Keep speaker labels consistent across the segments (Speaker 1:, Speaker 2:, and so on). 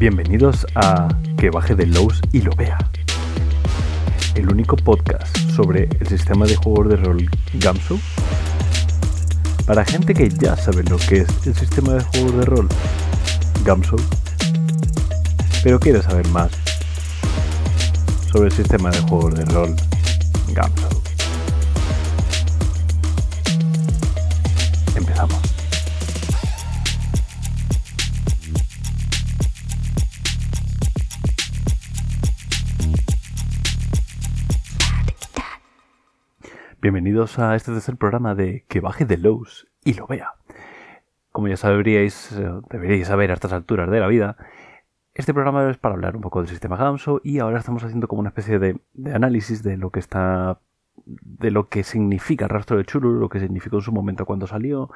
Speaker 1: Bienvenidos a Que baje de Lowe's y lo vea. El único podcast sobre el sistema de juegos de rol Gamsu. Para gente que ya sabe lo que es el sistema de juegos de rol Gamsu, pero quiere saber más sobre el sistema de juegos de rol Gamsu. Bienvenidos a este tercer programa de Que baje de Lowe's y lo vea. Como ya sabríais, eh, deberíais saber a estas alturas de la vida, este programa es para hablar un poco del sistema Gamso y ahora estamos haciendo como una especie de, análisis de lo que está de lo que significa el rastro de Chulu, lo que significó en su momento cuando salió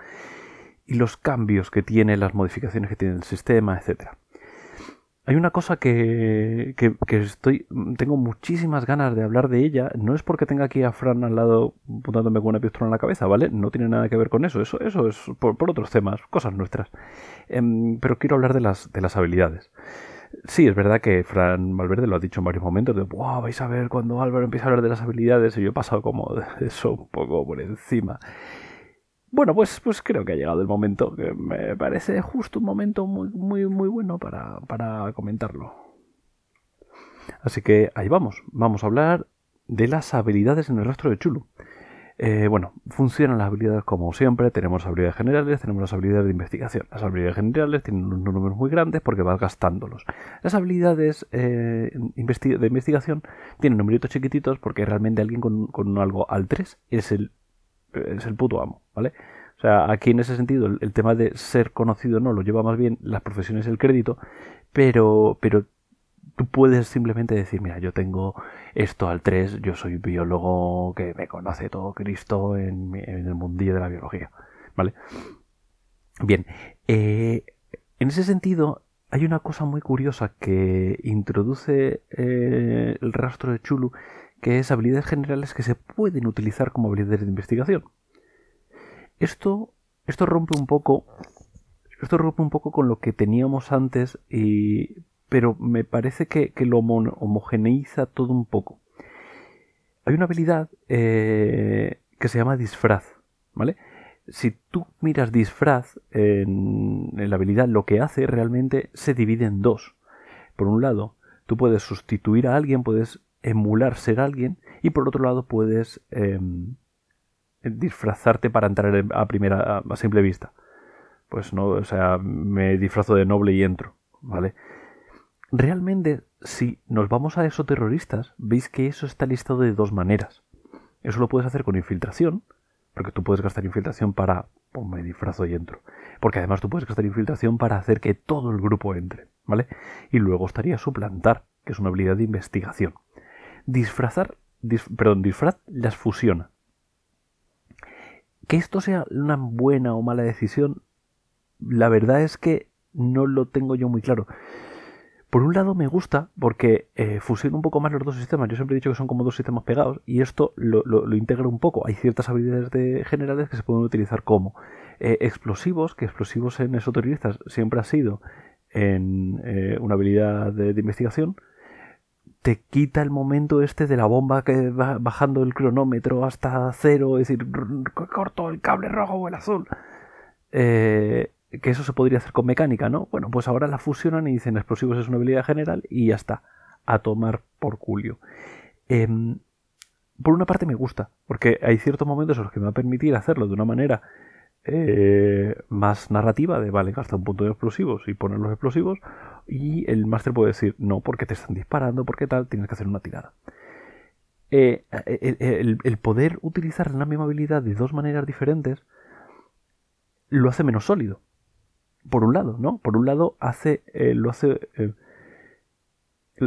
Speaker 1: y los cambios que tiene, las modificaciones que tiene el sistema, etcétera. Hay una cosa que, que, estoy. Tengo muchísimas ganas de hablar de ella. No es porque tenga aquí a Fran al lado apuntándome con una pistola en la cabeza, ¿vale? No tiene nada que ver con eso. Eso, eso es por, otros temas, cosas nuestras. Em, pero quiero hablar de las, de las habilidades. Sí, es verdad que Fran Valverde lo ha dicho en varios momentos, de, wow, vais a ver cuando Álvaro empieza a hablar de las habilidades, y yo he pasado como eso un poco por encima. Bueno, pues, pues creo que ha llegado el momento, que me parece justo un momento muy, muy, muy bueno para, para comentarlo. Así que ahí vamos, vamos a hablar de las habilidades en el rastro de Chulu. Eh, bueno, funcionan las habilidades como siempre. Tenemos habilidades generales, tenemos las habilidades de investigación. Las habilidades generales tienen unos números muy grandes porque vas gastándolos. Las habilidades eh, de investigación tienen numeritos chiquititos porque realmente alguien con, con algo al 3 es el es el puto amo, ¿vale? O sea, aquí en ese sentido el, tema de ser conocido no lo lleva más bien las profesiones el crédito, pero, pero tú puedes simplemente decir, mira, yo tengo esto al 3, yo soy biólogo que me conoce todo Cristo en, el mundillo de la biología, ¿vale? Bien, eh, en ese sentido hay una cosa muy curiosa que introduce eh, el rastro de Chulu que es habilidades generales que se pueden utilizar como habilidades de investigación. Esto, esto rompe un poco. Esto rompe un poco con lo que teníamos antes, y, pero me parece que, lo homogeneiza todo un poco. Hay una habilidad eh, que se llama disfraz, ¿vale? Si tú miras disfraz en, en la habilidad, lo que hace realmente se divide en dos. Por un lado, tú puedes sustituir a alguien, puedes emular ser alguien y por otro lado puedes em, disfrazarte para entrar a primera a simple vista. Pues no, o sea, me disfrazo de noble y entro, ¿vale? Realmente, si nos vamos a esos terroristas, veis que eso está listado de dos maneras. Eso lo puedes hacer con infiltración, porque tú puedes gastar infiltración para, pues me disfrazo y entro. Porque además tú puedes gastar infiltración para hacer que todo el grupo entre, ¿vale? Y luego estaría suplantar, que es una habilidad de investigación disfrazar, perdón, disfraz las fusiona. Que esto sea una buena o mala decisión, la verdad es que no lo tengo yo muy claro. Por un lado me gusta porque eh, fusiona un poco más los dos sistemas. Yo siempre he dicho que son como dos sistemas pegados y esto lo, integra un poco. Hay ciertas habilidades de generales que se pueden utilizar como eh, explosivos, que explosivos en esoteristas siempre ha sido en eh, una habilidad de investigación te quita el momento este de la bomba que va bajando el cronómetro hasta cero, es decir, corto el cable rojo o el azul. Eh, que eso se podría hacer con mecánica, ¿no? Bueno, pues ahora la fusionan y dicen explosivos es una habilidad general y ya está, a tomar por culio. Em, por una parte me gusta, porque hay ciertos momentos en los que me va a permitir hacerlo de una manera eh, más narrativa de, vale, gasta un punto de explosivos y poner los explosivos, y el máster puede decir, no, porque te están disparando, porque tal, tienes que hacer una tirada. Eh, el, poder utilizar la misma habilidad de dos maneras diferentes lo hace menos sólido. Por un lado, ¿no? Por un lado hace, eh, lo hace,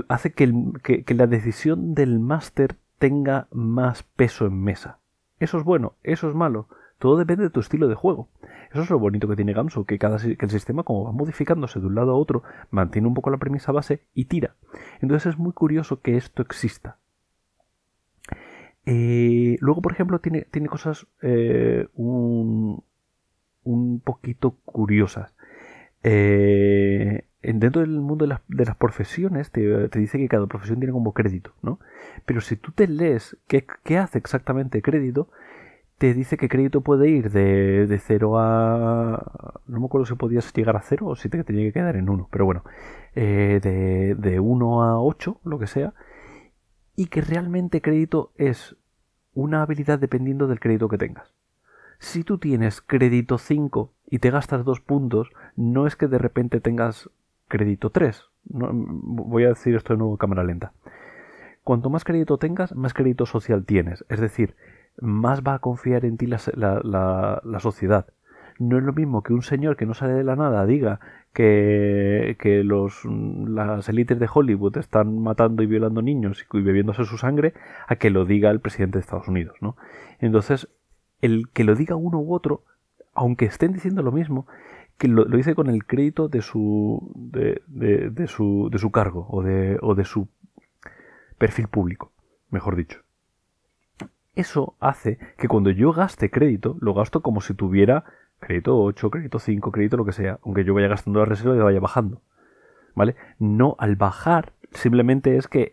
Speaker 1: hace que la decisión del máster tenga más peso en mesa. Eso es bueno, eso es malo. Todo depende de tu estilo de juego. Eso es lo bonito que tiene Gamsu, que, cada, que el sistema, como va modificándose de un lado a otro, mantiene un poco la premisa base y tira. Entonces es muy curioso que esto exista. Eh, luego, por ejemplo, tiene, tiene cosas eh, un, un, poquito curiosas. Eh, dentro del mundo de las, profesiones te, dice que cada profesión tiene como crédito, ¿no? Pero si tú te lees qué, qué hace exactamente crédito, te dice que crédito puede ir de, de 0 a... No me acuerdo si podías llegar a 0 o si te tenía que quedar en 1, pero bueno, eh, de, de 1 a 8, lo que sea, y que realmente crédito es una habilidad dependiendo del crédito que tengas. Si tú tienes crédito 5 y te gastas 2 puntos, no es que de repente tengas crédito 3. voy a decir esto de nuevo en cámara lenta. Cuanto más crédito tengas, más crédito social tienes. Es decir, más va a confiar en ti la, la, sociedad. No es lo mismo que un señor que no sale de la nada diga que, que los, las élites de Hollywood están matando y violando niños y bebiéndose su sangre, a que lo diga el presidente de Estados Unidos. ¿no? Entonces, el que lo diga uno u otro, aunque estén diciendo lo mismo, que lo, dice con el crédito de su, de, de, su, de su cargo o de, o de su perfil público, mejor dicho. Eso hace que cuando yo gaste crédito, lo gasto como si tuviera crédito 8, crédito 5, crédito lo que sea, aunque yo vaya gastando la reserva y vaya bajando. ¿Vale? No al bajar, simplemente es que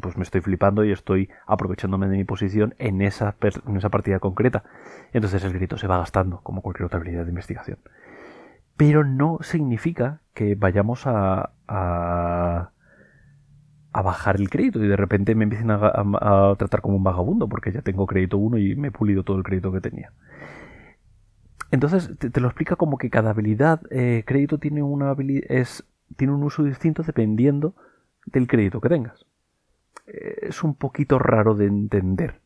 Speaker 1: pues me estoy flipando y estoy aprovechándome de mi posición en esa, en esa partida concreta. Entonces el crédito se va gastando, como cualquier otra habilidad de investigación. Pero no significa que vayamos a, a a bajar el crédito y de repente me empiecen a, tratar como un vagabundo porque ya tengo crédito 1 y me he pulido todo el crédito que tenía. Entonces te, lo explica como que cada habilidad, eh, crédito tiene una es, tiene un uso distinto dependiendo del crédito que tengas. Es un poquito raro de entender.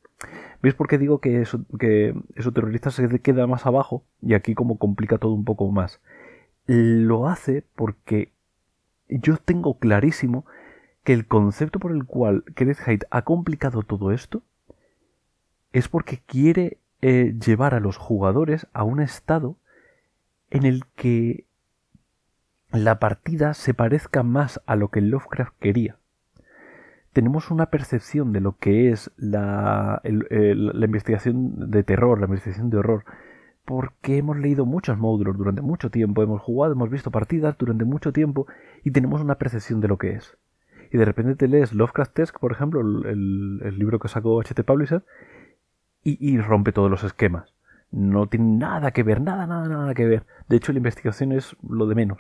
Speaker 1: ¿Veis por qué digo que eso, que eso terrorista se queda más abajo? Y aquí como complica todo un poco más. Lo hace porque yo tengo clarísimo que el concepto por el cual Kenneth Haidt ha complicado todo esto es porque quiere eh, llevar a los jugadores a un estado en el que la partida se parezca más a lo que Lovecraft quería. Tenemos una percepción de lo que es la, la investigación de terror, la investigación de horror, porque hemos leído muchos módulos durante mucho tiempo, hemos jugado, hemos visto partidas durante mucho tiempo y tenemos una percepción de lo que es y de repente te lees Lovecraft por ejemplo, el, libro que sacó HT Publisher, y, rompe todos los esquemas. No tiene nada que ver, nada, nada, nada que ver. De hecho, la investigación es lo de menos.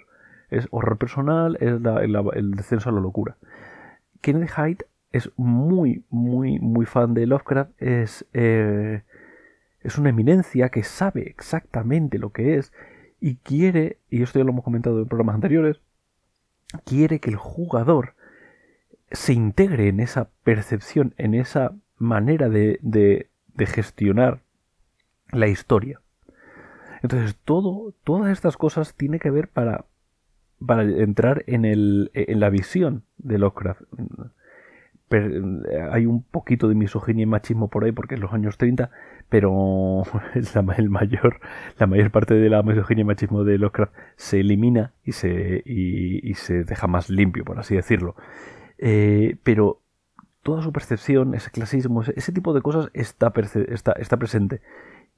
Speaker 1: Es horror personal, es el descenso a la locura. Kenneth Hyde es muy, muy, muy fan de Lovecraft. Es, eh, es una eminencia que sabe exactamente lo que es y quiere, y esto ya lo hemos comentado en programas anteriores, quiere que el jugador se integre en esa percepción, en esa manera de, gestionar la historia. Entonces, todo, todas estas cosas tiene que ver para, para entrar en, el, en la visión de Lovecraft. hay un poquito de misoginia y machismo por ahí porque es los años 30, pero la, mayor, la mayor parte de la misoginia y machismo de Lovecraft se elimina y se, y se deja más limpio, por así decirlo. Eh, pero toda su percepción, ese clasismo, ese, tipo de cosas está, está, está, presente.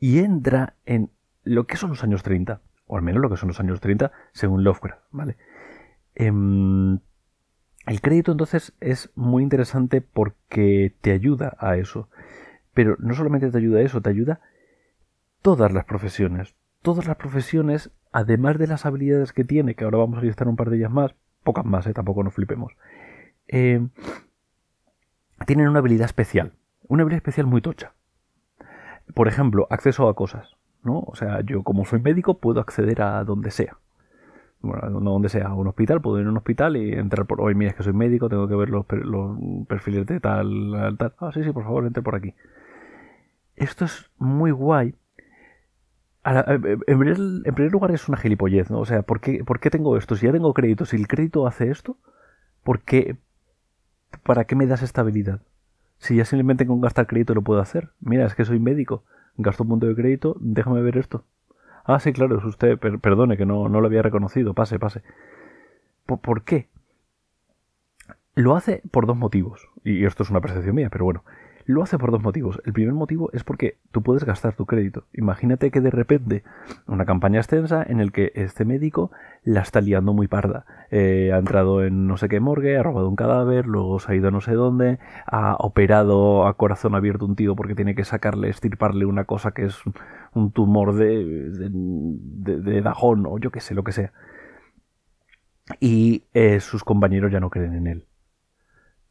Speaker 1: Y entra en lo que son los años 30, o al menos lo que son los años 30, según Lovecraft, ¿vale? Em, el crédito entonces es muy interesante porque te ayuda a eso. Pero no solamente te ayuda a eso, te ayuda todas las profesiones. Todas las profesiones, además de las habilidades que tiene, que ahora vamos a listar un par de ellas más, pocas más, ¿eh? tampoco nos flipemos. Eh, tienen una habilidad especial, una habilidad especial muy tocha. Por ejemplo, acceso a cosas, ¿no? O sea, yo como soy médico puedo acceder a donde sea. Bueno, no donde sea, a un hospital, puedo ir a un hospital y entrar por, oye, mira, es que soy médico, tengo que ver los, perfiles de tal, tal. Ah, sí, sí, por favor, entre por aquí. Esto es muy guay. En primer, lugar es una gilipollez, ¿no? O sea, ¿por qué, ¿por qué tengo esto? Si ya tengo crédito, si el crédito hace esto, ¿por qué, ¿para qué me das esta habilidad? Si ya simplemente con gastar crédito lo puedo hacer. Mira, es que soy médico, gasto un punto de crédito, déjame ver esto. Ah, sí, claro, es usted, perdone que no, no lo había reconocido, pase, pase. ¿Por, qué? Lo hace por dos motivos, y esto es una percepción mía, pero bueno. Lo hace por dos motivos. El primer motivo es porque tú puedes gastar tu crédito. Imagínate que de repente una campaña extensa en el que este médico la está liando muy parda. Eh, ha entrado en no sé qué morgue, ha robado un cadáver, luego se ha ido a no sé dónde, ha operado a corazón abierto un tío porque tiene que sacarle, estirparle una cosa que es un tumor de, de, de, dajón o yo qué sé, lo que sea. Y eh, sus compañeros ya no creen en él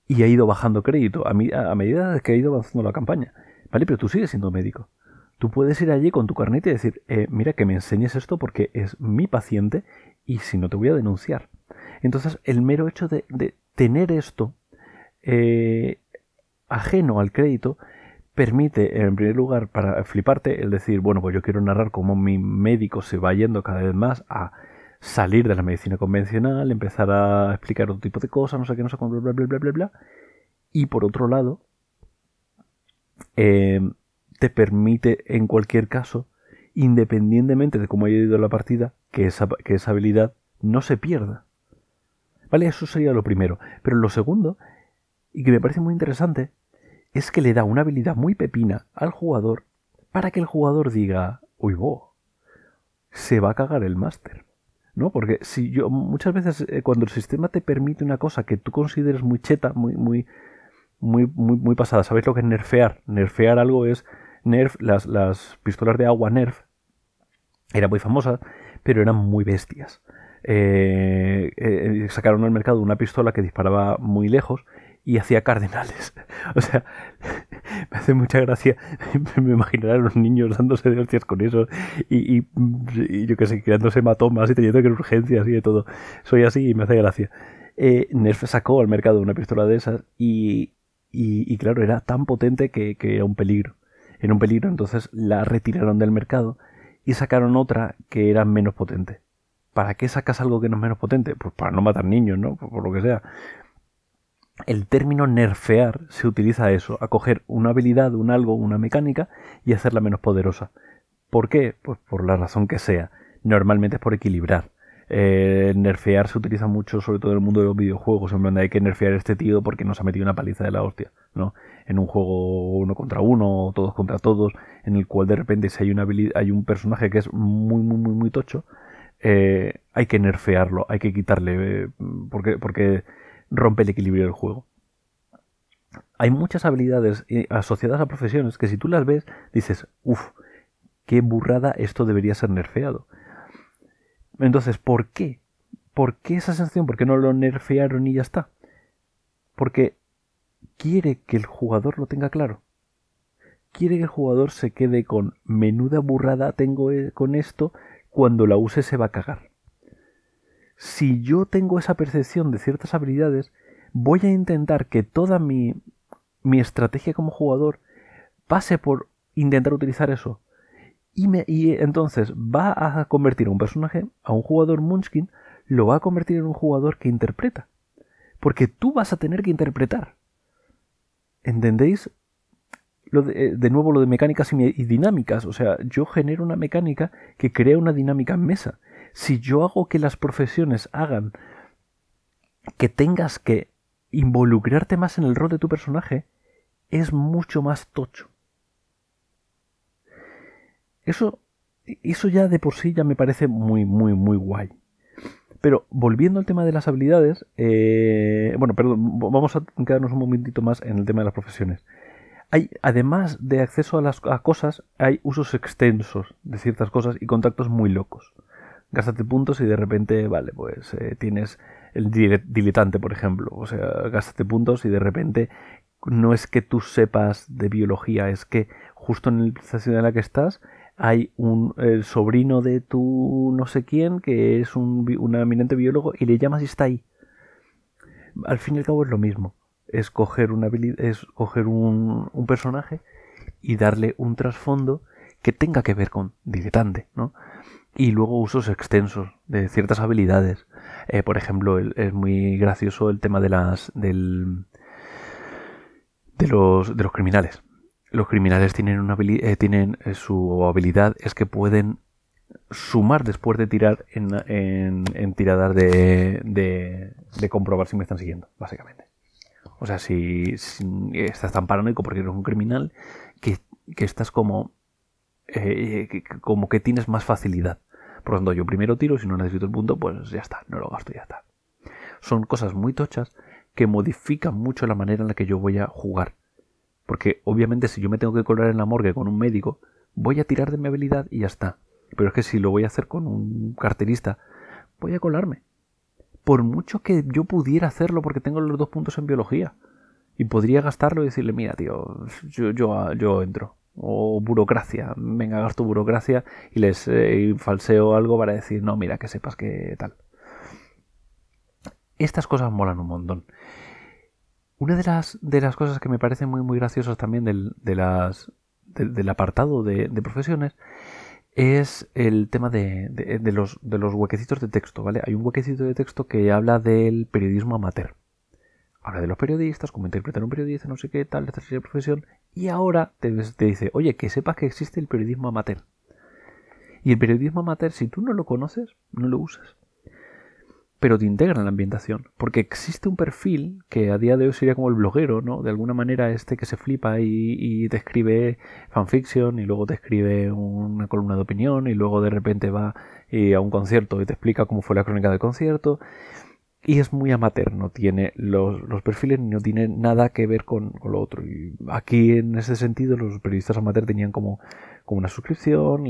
Speaker 1: y ha ido bajando crédito a, a medida que ha ido avanzando la campaña. ¿Vale? Pero tú sigues siendo médico. Tú puedes ir allí con tu carnet y decir, eh, mira que me enseñes esto porque es mi paciente y si no te voy a denunciar. Entonces, el mero hecho de, tener esto eh, ajeno al crédito permite, en primer lugar, para fliparte, el decir, bueno, pues yo quiero narrar cómo mi médico se va yendo cada vez más a salir de la medicina convencional, empezar a explicar otro tipo de cosas, no sé qué, no sé cómo, bla, bla, bla, bla, bla. Y por otro lado, em, te permite, en cualquier caso, independientemente de cómo haya ido la partida, que esa, que esa habilidad no se pierda. ¿Vale? Eso sería lo primero. Pero lo segundo, y que me parece muy interesante, es que le da una habilidad muy pepina al jugador para que el jugador diga, uy, bo, se va a cagar el máster. ¿No? Porque si yo muchas veces eh, cuando el sistema te permite una cosa que tú consideres muy cheta, muy muy muy muy, muy pasada, ¿sabéis lo que es nerfear? Nerfear algo es nerf las, las pistolas de agua nerf eran muy famosas, pero eran muy bestias. Eh, eh, sacaron al mercado una pistola que disparaba muy lejos y hacía cardenales. O sea, me hace mucha gracia me imaginar a los niños dándose de hostias con eso y, yo que sé, creándose hematomas y teniendo que ir urgencias y de todo. Soy así y me hace gracia. Eh, Nerf sacó al mercado una pistola de esas y, y, claro, era tan potente que, que era un peligro. Era un peligro, entonces la retiraron del mercado y sacaron otra que era menos potente. ¿Para qué sacas algo que no es menos potente? Pues para no matar niños, ¿no? por lo que sea el término nerfear se utiliza a eso, a coger una habilidad, un algo, una mecánica y hacerla menos poderosa. ¿Por qué? Pues por la razón que sea. Normalmente es por equilibrar. Eh, nerfear se utiliza mucho, sobre todo en el mundo de los videojuegos, en donde hay que nerfear a este tío porque nos ha metido una paliza de la hostia, ¿no? En un juego uno contra uno, o todos contra todos, en el cual de repente si hay una hay un personaje que es muy, muy, muy, muy tocho, eh, hay que nerfearlo, hay que quitarle, eh, porque, porque rompe el equilibrio del juego. Hay muchas habilidades eh, asociadas a profesiones que si tú las ves dices, uff, qué burrada esto debería ser nerfeado. Entonces, ¿por qué? ¿Por qué esa sensación? ¿Por qué no lo nerfearon y ya está? Porque quiere que el jugador lo tenga claro. Quiere que el jugador se quede con menuda burrada tengo eh, con esto, cuando la use se va a cagar si yo tengo esa percepción de ciertas habilidades, voy a intentar que toda mi, mi estrategia como jugador pase por intentar utilizar eso. Y, me, y entonces va a convertir a un personaje, a un jugador Munchkin, lo va a convertir en un jugador que interpreta. Porque tú vas a tener que interpretar. ¿Entendéis? Lo de, eh, de, nuevo lo de mecánicas y, y, dinámicas. O sea, yo genero una mecánica que crea una dinámica en mesa si yo hago que las profesiones hagan que tengas que involucrarte más en el rol de tu personaje, es mucho más tocho. Eso, eso ya de por sí ya me parece muy, muy, muy guay. Pero volviendo al tema de las habilidades, eh, bueno, perdón, vamos a quedarnos un momentito más en el tema de las profesiones. Hay, además de acceso a las cosas, hay usos extensos de ciertas cosas y contactos muy locos gástate puntos y de repente, vale, pues eh, tienes el diletante, por ejemplo. O sea, gástate puntos y de repente no es que tú sepas de biología, es que justo en la estación en la que estás hay un el sobrino de tu no sé quién que es un, un eminente biólogo y le llamas y está ahí. Al fin y al cabo es lo mismo. Es coger, una es coger un, un personaje y darle un trasfondo que tenga que ver con diletante, ¿no? Y luego usos extensos de ciertas habilidades. Eh, por ejemplo, es muy gracioso el tema de las del, de los de los criminales. Los criminales tienen una eh, tienen eh, su habilidad es que pueden sumar después de tirar en, en, tiradas de, de, de comprobar si me están siguiendo, básicamente. O sea, si, estás tan paranoico porque eres un criminal que, estás como, eh, como que tienes más facilidad. Por lo tanto, yo primero tiro, si no necesito el punto, pues ya está, no lo gasto y ya está. Son cosas muy tochas que modifican mucho la manera en la que yo voy a jugar. Porque obviamente si yo me tengo que colar en la morgue con un médico, voy a tirar de mi habilidad y ya está. Pero es que si lo voy a hacer con un carterista, voy a colarme. Por mucho que yo pudiera hacerlo porque tengo los dos puntos en biología. Y podría gastarlo y decirle, mira, tío, yo, yo, yo entro. O burocracia. Venga, gasto burocracia y les eh, falseo algo para decir, no, mira, que sepas que tal. Estas cosas molan un montón. Una de las, de las cosas que me parecen muy, muy graciosas también del, apartado de, profesiones es el tema de, de, los, de los huequecitos de texto, ¿vale? Hay un huequecito de texto que habla del periodismo amateur. Habla de los periodistas, cómo interpretar un periodista, no sé qué, tal, de profesión. Y ahora te, dice, oye, que sepas que existe el periodismo amateur. Y el periodismo amateur, si tú no lo conoces, no lo usas pero te integra en la ambientación, porque existe un perfil que a día de hoy sería como el bloguero, ¿no? De alguna manera este que se flipa y, te escribe fanfiction y luego te escribe una columna de opinión y luego de repente va a un concierto y te explica cómo fue la crónica del concierto. Y es muy amateur, no tiene los, los perfiles no tiene nada que ver con, lo otro. Y aquí en ese sentido los periodistas amateur tenían como, como una suscripción,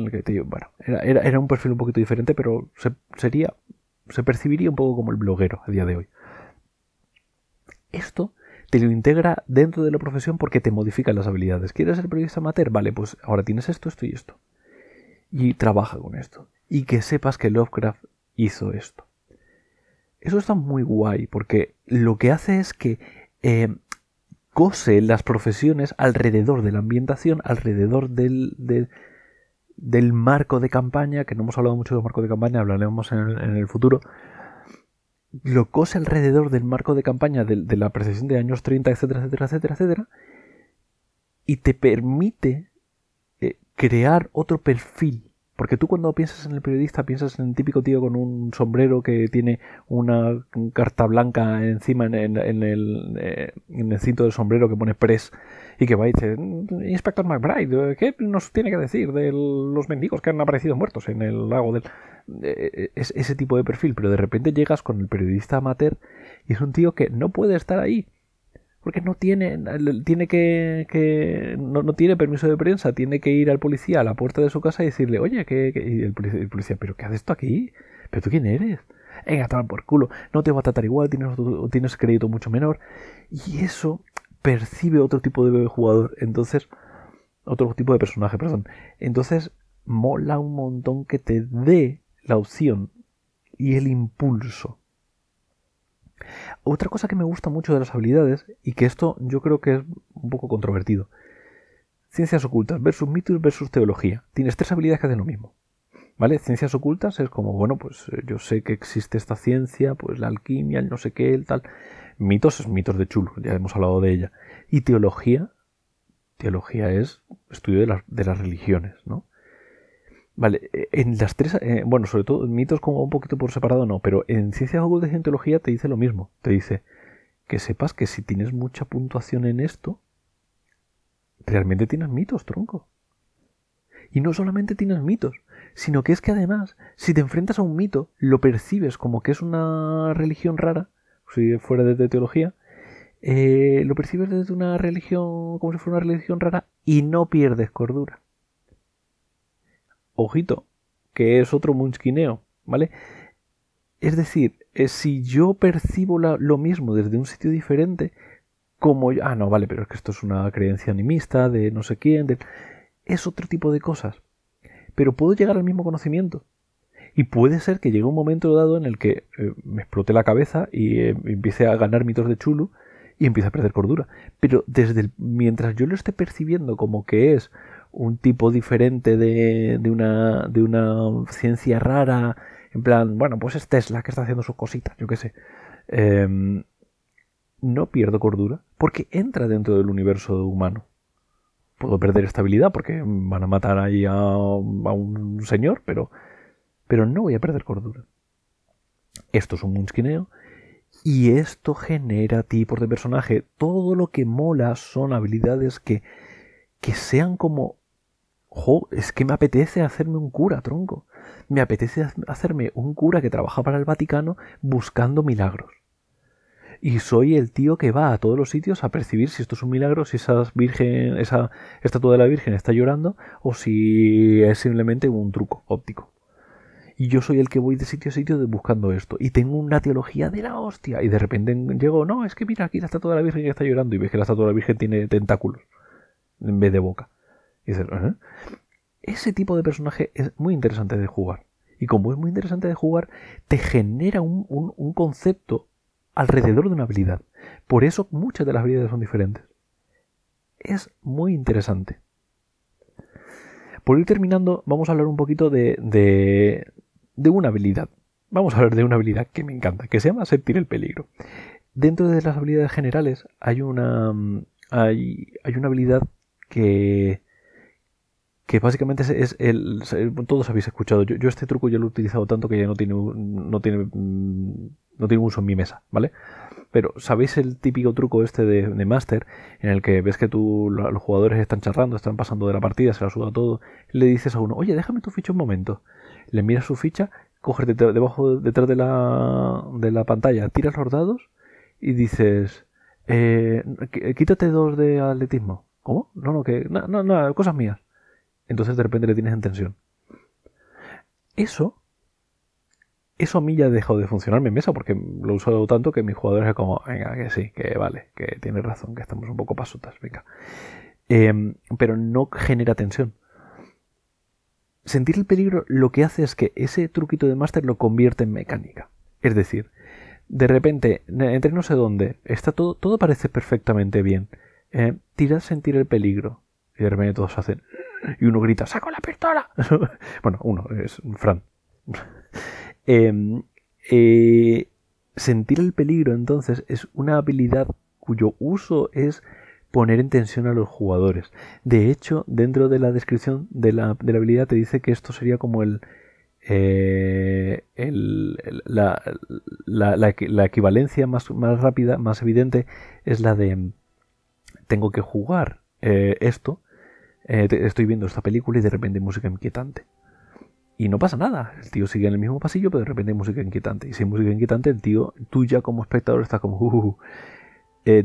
Speaker 1: bueno, era, era, un perfil un poquito diferente, pero sería se percibiría un poco como el bloguero a día de hoy. Esto te lo integra dentro de la profesión porque te modifica las habilidades. ¿Quieres ser periodista amateur? Vale, pues ahora tienes esto, esto y esto. Y trabaja con esto. Y que sepas que Lovecraft hizo esto. Eso está muy guay porque lo que hace es que eh, cose las profesiones alrededor de la ambientación, alrededor del, marco de campaña, que no hemos hablado mucho del marco de campaña, hablaremos en el, futuro, lo cose alrededor del marco de campaña de, la precesión de años 30, etcétera, etcétera, etcétera, etcétera, y te permite eh, crear otro perfil porque tú cuando piensas en el periodista piensas en el típico tío con un sombrero que tiene una carta blanca encima en, el, eh, en el cinto del sombrero que pone press y que va y dice, Inspector McBride, ¿qué nos tiene que decir de los mendigos que han aparecido muertos en el lago del... Eh, es ese tipo de perfil, pero de repente llegas con el periodista amateur y es un tío que no puede estar ahí porque no tiene, tiene que, no, tiene permiso de prensa, tiene que ir al policía a la puerta de su casa y decirle, oye, ¿qué, Y el, policía, ¿pero qué haces esto aquí? ¿Pero tú quién eres? Venga, toma por culo, no te va a tratar igual, tienes, tienes crédito mucho menor. Y eso percibe otro tipo de jugador, entonces, otro tipo de personaje, perdón. Entonces, mola un montón que te dé la opción y el impulso otra cosa que me gusta mucho de las habilidades, y que esto yo creo que es un poco controvertido. Ciencias ocultas versus mitos versus teología. Tienes tres habilidades que hacen lo mismo. ¿Vale? Ciencias ocultas es como, bueno, pues eh, yo sé que existe esta ciencia, pues la alquimia, el no sé qué, el tal. Mitos es mitos de chulo, ya hemos hablado de ella. Y teología, teología es estudio de las, de las religiones, ¿no? Vale, eh, en las tres, eh, bueno, sobre todo en mitos como un poquito por separado no, pero en ciencias ocultas y en teología te dice lo mismo. Te dice que sepas que si tienes mucha puntuación en esto, realmente tienes mitos, tronco. Y no solamente tienes mitos, sino que es que además, si te enfrentas a un mito, lo percibes como que es una religión rara, si fuera de teología, eh, lo percibes desde una religión, como si fuera una religión rara, y no pierdes cordura ojito, que es otro munchkineo, ¿vale? Es decir, eh, si yo percibo lo mismo desde un sitio diferente, como yo, ah, no, vale, pero es que esto es una creencia animista de no sé quién, es otro tipo de cosas. Pero puedo llegar al mismo conocimiento. Y puede ser que llegue un momento dado en el que eh, me explote la cabeza y eh, empiece a ganar mitos de chulo y empiece a perder cordura. Pero desde mientras yo lo esté percibiendo como que es un tipo diferente de, de, una, de una ciencia rara, en plan, bueno, pues es Tesla que está haciendo sus cositas, yo qué sé. Em, no pierdo cordura porque entra dentro del universo humano. Puedo perder estabilidad porque van a matar ahí a, a un señor, pero, pero no voy a perder cordura. Esto es un munskineo Y esto genera tipos de personaje. Todo lo que mola son habilidades que, que sean como... Jo, es que me apetece hacerme un cura, tronco. Me apetece hacerme un cura que trabaja para el Vaticano buscando milagros. Y soy el tío que va a todos los sitios a percibir si esto es un milagro, si esa virgen, esa estatua de la Virgen está llorando o si es simplemente un truco óptico. Y yo soy el que voy de sitio a sitio buscando esto. Y tengo una teología de la hostia. Y de repente llego, no, es que mira, aquí la estatua de la Virgen está llorando. Y ves que la estatua de la Virgen tiene tentáculos en vez de boca. Y ese tipo de personaje es muy interesante de jugar. Y como es muy interesante de jugar, te genera un, un concepto alrededor de una habilidad. Por eso muchas de las habilidades son diferentes. Es muy interesante. Por ir terminando, vamos a hablar un poquito de, de una habilidad. Vamos a hablar de una habilidad que me encanta, que se llama sentir el peligro. Dentro de las habilidades generales hay una, mm, hay, hay una habilidad que, que básicamente es, el, todos habéis escuchado. Yo, este truco ya lo he utilizado tanto que ya no tiene, no tiene, mm, no tiene uso en mi mesa, ¿vale? Pero ¿sabéis el típico truco este de, de Master en el que ves que tú, los jugadores están charlando, están pasando de la partida, se la suda todo, le dices a uno, oye, déjame tu ficha un momento le miras su ficha, coges debajo, detrás de la, de la pantalla, tiras los dados y dices, eh, quítate dos de atletismo. ¿Cómo? No, no, que, no, no, no, cosas mías. Entonces de repente le tienes en tensión. Eso, eso a mí ya ha dejado de funcionar en mesa porque lo he usado tanto que mis jugadores es como, venga, que sí, que vale, que tienes razón, que estamos un poco pasotas, venga. Em, pero no genera tensión sentir el peligro lo que hace es que ese truquito de máster lo convierte en mecánica. Es decir, de repente, entre no sé dónde, está todo, todo parece perfectamente bien. Eh, tiras sentir el peligro. Y de repente todos hacen. Y uno grita, ¡saco la pistola! bueno, uno, es Fran. Em, eh, sentir el peligro, entonces, es una habilidad cuyo uso es poner en tensión a los jugadores. De hecho, dentro de la descripción de la, de la habilidad te dice que esto sería como el, eh, la, la, equivalencia más, más, rápida, más evidente, es la de tengo que jugar eh, esto, eh, estoy viendo esta película y de repente hay música inquietante. Y no pasa nada, el tío sigue en el mismo pasillo, pero de repente hay música inquietante. Y si hay música inquietante, el tío, tú ya como espectador estás como, uh, uh, uh". Eh,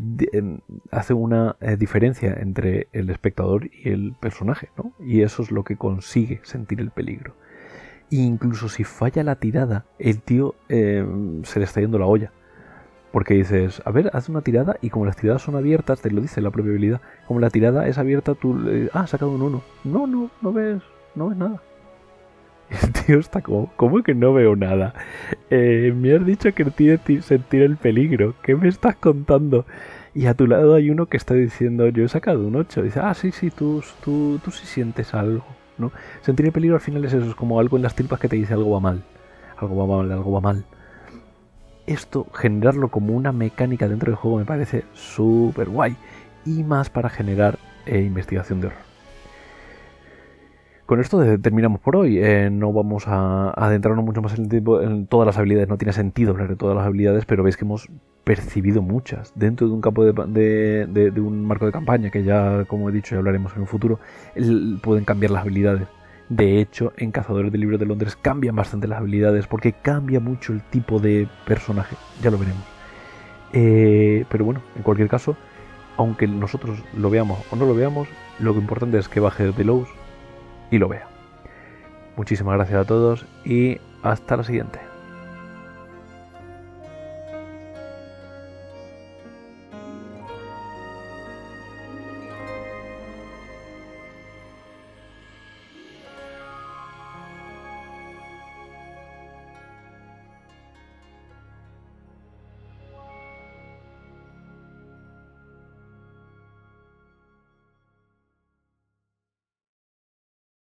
Speaker 1: hace una eh, diferencia entre el espectador y el personaje, ¿no? Y eso es lo que consigue sentir el peligro. E incluso si falla la tirada, el tío em, se le está yendo la olla. Porque dices, a ver, haz una tirada y como las tiradas son abiertas, te lo dice la propia habilidad, como la tirada es abierta, tú, ah, has sacado un 1. No, no, no ves, no ves nada. El tío está como, ¿cómo que no veo nada? Eh, me has dicho que tiene sentir el peligro. ¿Qué me estás contando? Y a tu lado hay uno que está diciendo, yo he sacado un 8. Dice, ah, sí, sí, tú, tú, tú sí sientes algo. ¿no? Sentir el peligro al final es eso, es como algo en las tripas que te dice algo va mal. Algo va mal, algo va mal. Esto, generarlo como una mecánica dentro del juego me parece súper guay. Y más para generar eh, investigación de horror. Con esto terminamos por hoy. Eh, no vamos a, adentrarnos mucho más en, en todas las habilidades. No tiene sentido hablar de todas las habilidades, pero veis que hemos percibido muchas dentro de un campo de, un marco de campaña que ya, como he dicho, ya hablaremos en un futuro. pueden cambiar las habilidades. De hecho, en Cazadores de Libros de Londres cambian bastante las habilidades porque cambia mucho el tipo de personaje. Ya lo veremos. Eh, pero bueno, en cualquier caso, aunque nosotros lo veamos o no lo veamos, lo importante es que baje de Lowe's y lo vea. Muchísimas gracias a todos y hasta la siguiente.